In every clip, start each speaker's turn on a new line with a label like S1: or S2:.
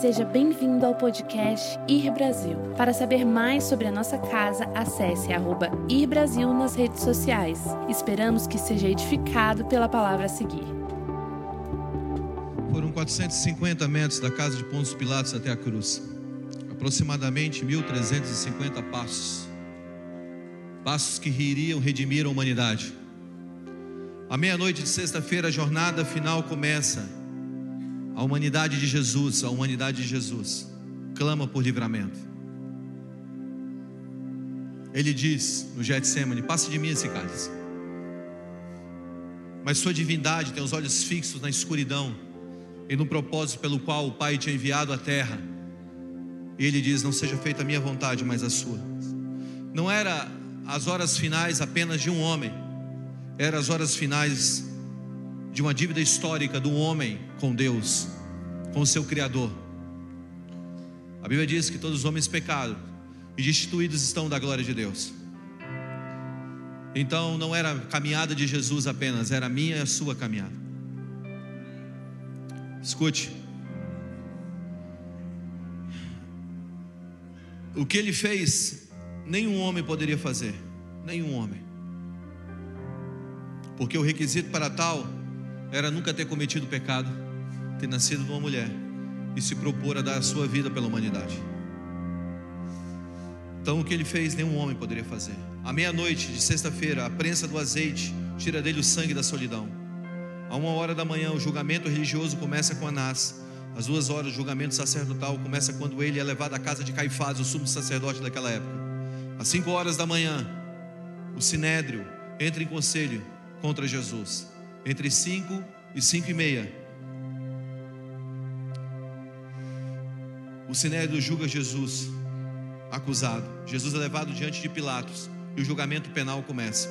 S1: Seja bem-vindo ao podcast Ir Brasil. Para saber mais sobre a nossa casa, acesse arroba Ir Brasil nas redes sociais. Esperamos que seja edificado pela palavra a seguir.
S2: Foram 450 metros da casa de Pontos Pilatos até a cruz. Aproximadamente 1.350 passos. Passos que iriam redimir a humanidade. À meia-noite de sexta-feira, a jornada final começa. A humanidade de Jesus, a humanidade de Jesus, clama por livramento. Ele diz no Getsemane: Passe de mim esse cálice. Mas sua divindade tem os olhos fixos na escuridão e no propósito pelo qual o Pai tinha enviado à terra. E ele diz: Não seja feita a minha vontade, mas a sua. Não era as horas finais apenas de um homem, eram as horas finais de uma dívida histórica do homem com Deus, com o seu Criador. A Bíblia diz que todos os homens pecaram e destituídos estão da glória de Deus. Então não era a caminhada de Jesus apenas, era a minha e a sua caminhada. Escute. O que ele fez, nenhum homem poderia fazer, nenhum homem. Porque o requisito para tal era nunca ter cometido pecado, ter nascido de uma mulher e se propor a dar a sua vida pela humanidade. Então o que ele fez, nenhum homem poderia fazer. À meia-noite de sexta-feira, a prensa do azeite tira dele o sangue da solidão. A uma hora da manhã, o julgamento religioso começa com Anás. Às duas horas, o julgamento sacerdotal começa quando ele é levado à casa de Caifás, o sumo sacerdote daquela época. Às cinco horas da manhã, o sinédrio entra em conselho contra Jesus. Entre cinco e cinco e meia, o sinédrio julga Jesus acusado. Jesus é levado diante de Pilatos e o julgamento penal começa.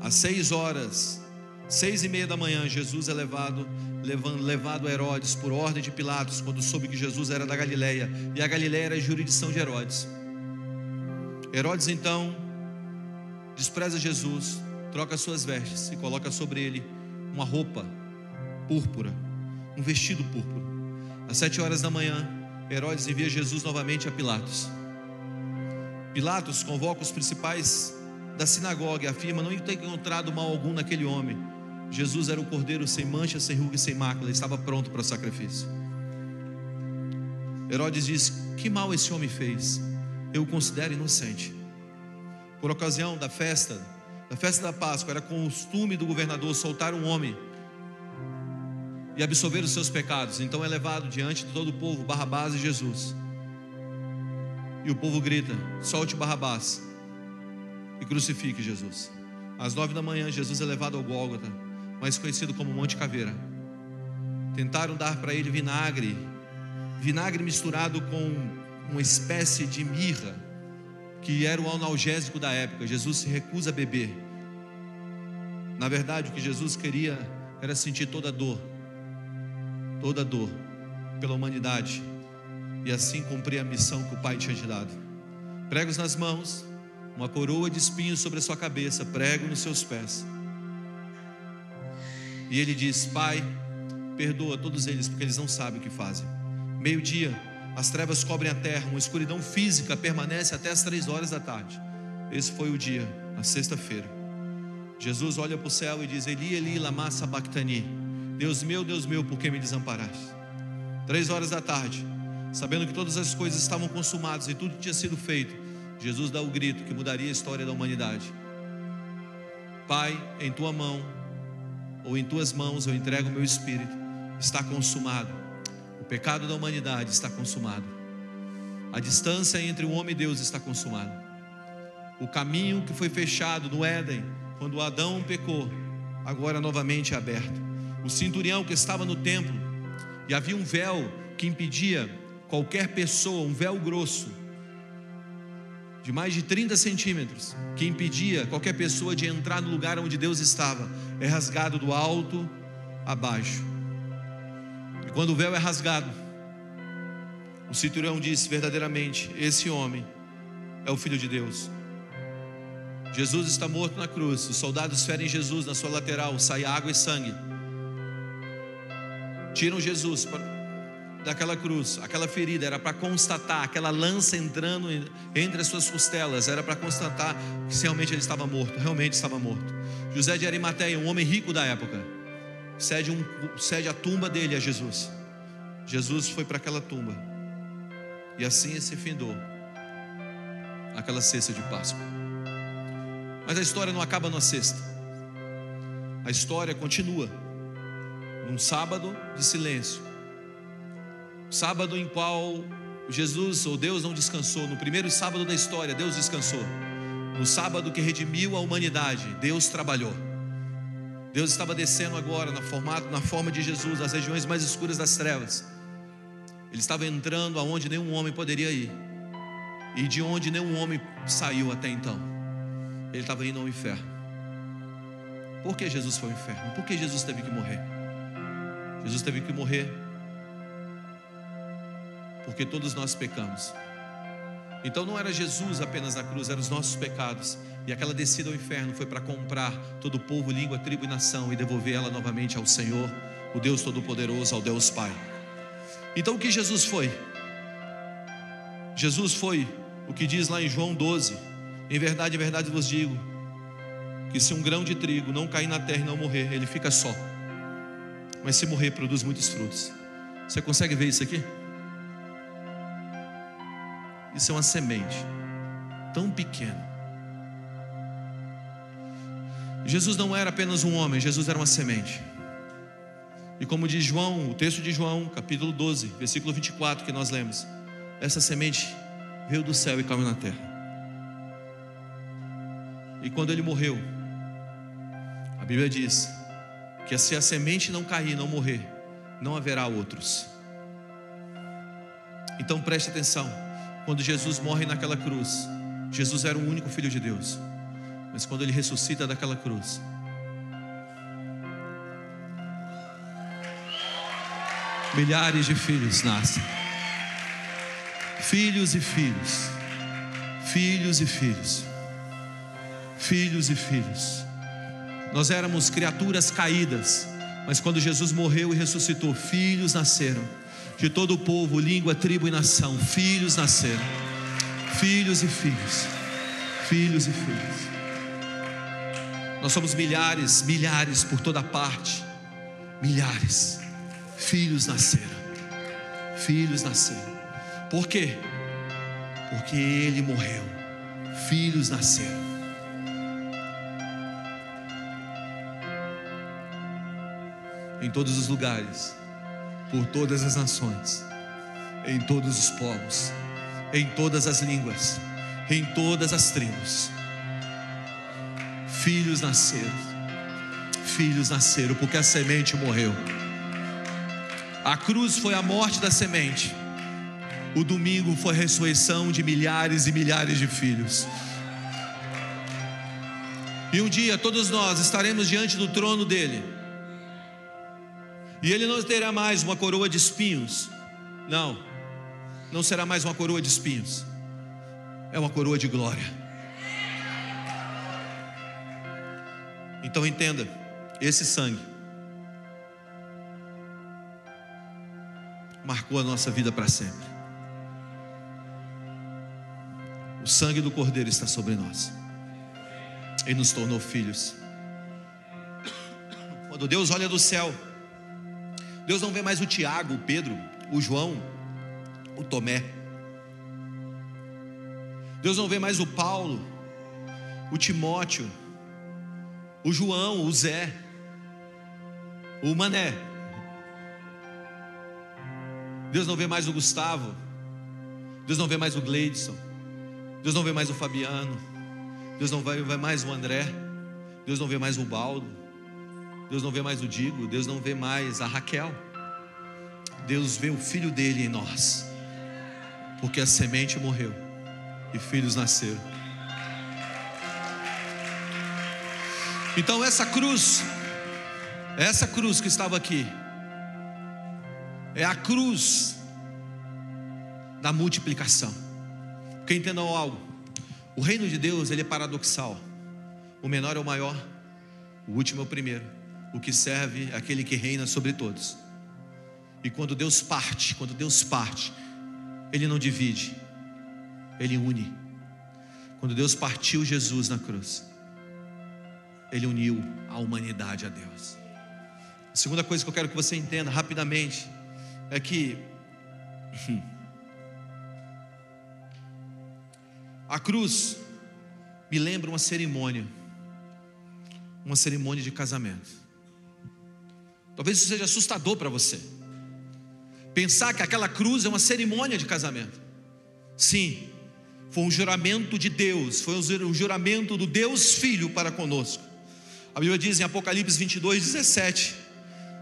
S2: Às seis horas, seis e meia da manhã, Jesus é levado, levado, levado a Herodes por ordem de Pilatos, quando soube que Jesus era da Galileia e a Galileia era a jurisdição de Herodes. Herodes então despreza Jesus, troca suas vestes e coloca sobre ele uma roupa púrpura, um vestido púrpura. Às sete horas da manhã, Herodes envia Jesus novamente a Pilatos. Pilatos convoca os principais da sinagoga e afirma não ter encontrado mal algum naquele homem. Jesus era o cordeiro sem mancha, sem ruga e sem mácula, estava pronto para o sacrifício. Herodes diz: Que mal esse homem fez? Eu o considero inocente. Por ocasião da festa, da festa da Páscoa, era costume do governador soltar um homem e absolver os seus pecados. Então é levado diante de todo o povo Barrabás e Jesus. E o povo grita: solte Barrabás e crucifique Jesus. Às nove da manhã, Jesus é levado ao Gólgota, mais conhecido como Monte Caveira. Tentaram dar para ele vinagre, vinagre misturado com uma espécie de mirra, que era o analgésico da época. Jesus se recusa a beber. Na verdade, o que Jesus queria era sentir toda a dor, toda a dor pela humanidade e assim cumprir a missão que o Pai tinha te dado. Pregos nas mãos, uma coroa de espinhos sobre a sua cabeça, prego nos seus pés. E ele diz: Pai, perdoa todos eles, porque eles não sabem o que fazem. Meio-dia, as trevas cobrem a terra, uma escuridão física permanece até as três horas da tarde. Esse foi o dia, na sexta-feira. Jesus olha para o céu e diz: Eli, Eli, lama sabachthani. Deus meu, Deus meu, por que me desamparaste? Três horas da tarde, sabendo que todas as coisas estavam consumadas e tudo tinha sido feito, Jesus dá o grito que mudaria a história da humanidade. Pai, em tua mão, ou em tuas mãos eu entrego o meu espírito, está consumado. Pecado da humanidade está consumado. A distância entre o homem e Deus está consumada. O caminho que foi fechado no Éden, quando Adão pecou, agora novamente é aberto. O cinturão que estava no templo, e havia um véu que impedia qualquer pessoa, um véu grosso, de mais de 30 centímetros, que impedia qualquer pessoa de entrar no lugar onde Deus estava, é rasgado do alto a baixo. E quando o véu é rasgado, o cinturão diz verdadeiramente: esse homem é o Filho de Deus. Jesus está morto na cruz, os soldados ferem Jesus na sua lateral, sai água e sangue. Tiram Jesus daquela cruz, aquela ferida, era para constatar, aquela lança entrando entre as suas costelas, era para constatar que realmente ele estava morto, realmente estava morto. José de Arimateia, um homem rico da época, cede, um, cede a tumba dele a Jesus. Jesus foi para aquela tumba, e assim se findou aquela cesta de Páscoa. Mas a história não acaba na sexta, a história continua num sábado de silêncio Sábado em qual Jesus ou Deus não descansou. No primeiro sábado da história, Deus descansou. No sábado que redimiu a humanidade, Deus trabalhou. Deus estava descendo agora na, formato, na forma de Jesus, nas regiões mais escuras das trevas. Ele estava entrando aonde nenhum homem poderia ir. E de onde nenhum homem saiu até então. Ele estava indo ao inferno. Por que Jesus foi ao inferno? Por que Jesus teve que morrer? Jesus teve que morrer porque todos nós pecamos. Então não era Jesus apenas na cruz, eram os nossos pecados. E aquela descida ao inferno foi para comprar todo o povo, língua, tribo e nação e devolver ela novamente ao Senhor, o Deus Todo-Poderoso, ao Deus Pai. Então o que Jesus foi? Jesus foi o que diz lá em João 12: Em verdade, em verdade vos digo, que se um grão de trigo não cair na terra e não morrer, ele fica só. Mas se morrer, produz muitos frutos. Você consegue ver isso aqui? Isso é uma semente tão pequena. Jesus não era apenas um homem, Jesus era uma semente. E como diz João, o texto de João, capítulo 12, versículo 24, que nós lemos, essa semente veio do céu e caiu na terra. E quando ele morreu, a Bíblia diz que se a semente não cair, não morrer, não haverá outros. Então preste atenção. Quando Jesus morre naquela cruz, Jesus era o único filho de Deus. Mas quando ele ressuscita daquela cruz, milhares de filhos nascem. Filhos e filhos. Filhos e filhos. Filhos e filhos. Nós éramos criaturas caídas, mas quando Jesus morreu e ressuscitou, filhos nasceram de todo o povo, língua, tribo e nação. Filhos nasceram. Filhos e filhos. Filhos e filhos. Nós somos milhares, milhares por toda parte. Milhares. Filhos nasceram. Filhos nasceram. Por quê? Porque ele morreu. Filhos nasceram. Em todos os lugares por todas as nações, em todos os povos, em todas as línguas, em todas as tribos. Filhos nasceram, filhos nasceram, porque a semente morreu. A cruz foi a morte da semente. O domingo foi a ressurreição de milhares e milhares de filhos. E um dia todos nós estaremos diante do trono dele e ele não terá mais uma coroa de espinhos. Não, não será mais uma coroa de espinhos. É uma coroa de glória. Então entenda: esse sangue marcou a nossa vida para sempre. O sangue do Cordeiro está sobre nós. Ele nos tornou filhos. Quando Deus olha do céu, Deus não vê mais o Tiago, o Pedro, o João, o Tomé. Deus não vê mais o Paulo, o Timóteo, o João, o Zé, o Mané. Deus não vê mais o Gustavo. Deus não vê mais o Gleidson. Deus não vê mais o Fabiano. Deus não vê mais o André. Deus não vê mais o Baldo. Deus não vê mais o Digo, Deus não vê mais a Raquel. Deus vê o filho dele em nós. Porque a semente morreu e filhos nasceram. Então essa cruz, essa cruz que estava aqui, é a cruz da multiplicação. Porque entendam algo, o reino de Deus ele é paradoxal. O menor é o maior, o último é o primeiro o que serve aquele que reina sobre todos. E quando Deus parte, quando Deus parte, Ele não divide, Ele une. Quando Deus partiu Jesus na cruz, Ele uniu a humanidade a Deus. A segunda coisa que eu quero que você entenda rapidamente é que a cruz me lembra uma cerimônia, uma cerimônia de casamento. Talvez isso seja assustador para você. Pensar que aquela cruz é uma cerimônia de casamento. Sim, foi um juramento de Deus, foi um juramento do Deus Filho para conosco. A Bíblia diz em Apocalipse 22, 17,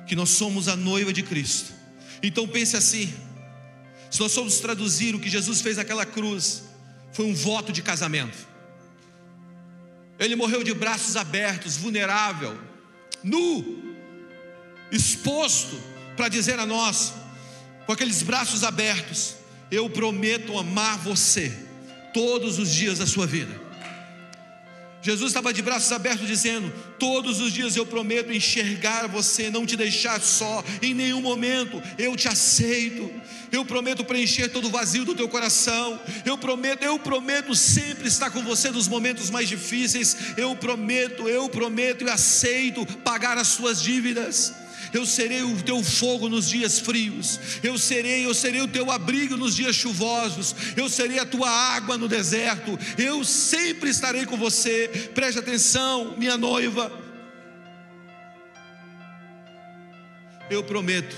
S2: que nós somos a noiva de Cristo. Então pense assim: se nós formos traduzir o que Jesus fez naquela cruz, foi um voto de casamento. Ele morreu de braços abertos, vulnerável, nu, exposto, para dizer a nós, com aqueles braços abertos: Eu prometo amar você todos os dias da sua vida. Jesus estava de braços abertos dizendo: Todos os dias eu prometo enxergar você, não te deixar só, em nenhum momento eu te aceito. Eu prometo preencher todo o vazio do teu coração. Eu prometo, eu prometo sempre estar com você nos momentos mais difíceis. Eu prometo, eu prometo e aceito pagar as suas dívidas eu serei o teu fogo nos dias frios, eu serei, eu serei o teu abrigo nos dias chuvosos, eu serei a tua água no deserto, eu sempre estarei com você. Preste atenção, minha noiva. Eu prometo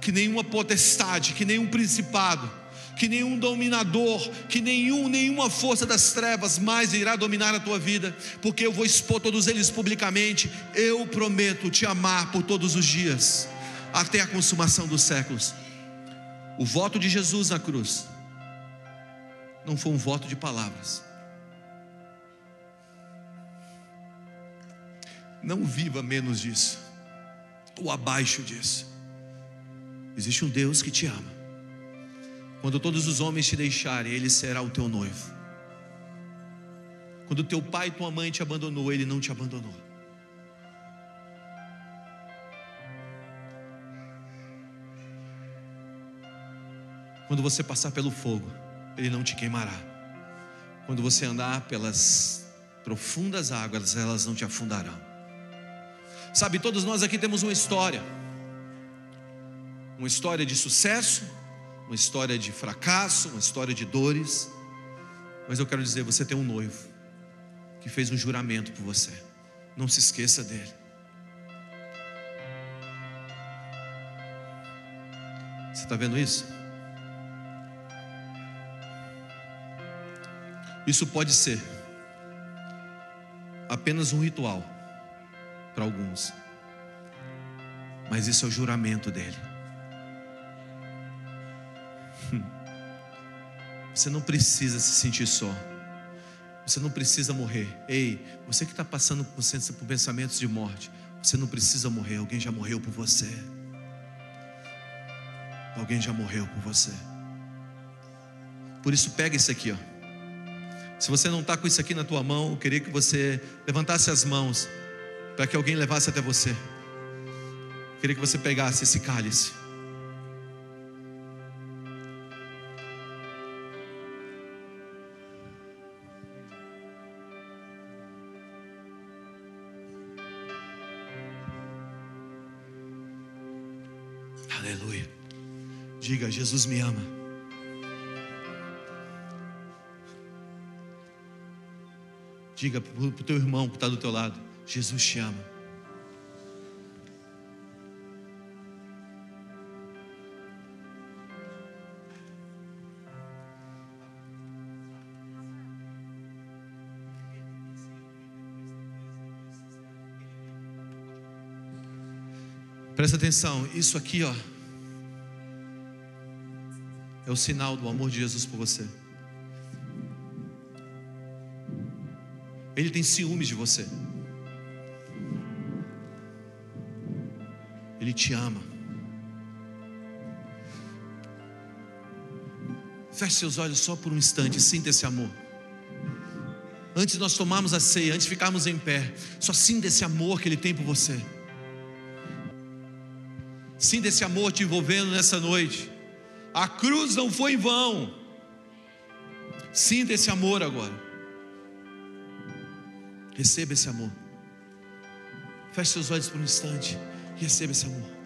S2: que nenhuma potestade, que nenhum principado, que nenhum dominador, que nenhum, nenhuma força das trevas mais irá dominar a tua vida, porque eu vou expor todos eles publicamente. Eu prometo te amar por todos os dias, até a consumação dos séculos. O voto de Jesus na cruz não foi um voto de palavras. Não viva menos disso, ou abaixo disso. Existe um Deus que te ama. Quando todos os homens te deixarem, ele será o teu noivo. Quando teu pai e tua mãe te abandonou, ele não te abandonou. Quando você passar pelo fogo, ele não te queimará. Quando você andar pelas profundas águas, elas não te afundarão. Sabe, todos nós aqui temos uma história. Uma história de sucesso, uma história de fracasso, uma história de dores. Mas eu quero dizer, você tem um noivo que fez um juramento por você. Não se esqueça dele. Você está vendo isso? Isso pode ser apenas um ritual para alguns, mas isso é o juramento dele. Você não precisa se sentir só. Você não precisa morrer. Ei, você que está passando por pensamentos de morte, você não precisa morrer. Alguém já morreu por você. Alguém já morreu por você. Por isso, pega isso aqui, ó. Se você não está com isso aqui na tua mão, eu queria que você levantasse as mãos para que alguém levasse até você. Eu queria que você pegasse esse cálice. Diga: Jesus me ama. Diga para o teu irmão que está do teu lado: Jesus te ama. Presta atenção, isso aqui, ó, é o sinal do amor de Jesus por você. Ele tem ciúmes de você. Ele te ama. Feche seus olhos só por um instante, sinta esse amor. Antes de nós tomarmos a ceia, antes de ficarmos em pé, só sinta esse amor que Ele tem por você. Sinta esse amor te envolvendo nessa noite. A cruz não foi em vão. Sinta esse amor agora. Receba esse amor. Feche seus olhos por um instante receba esse amor.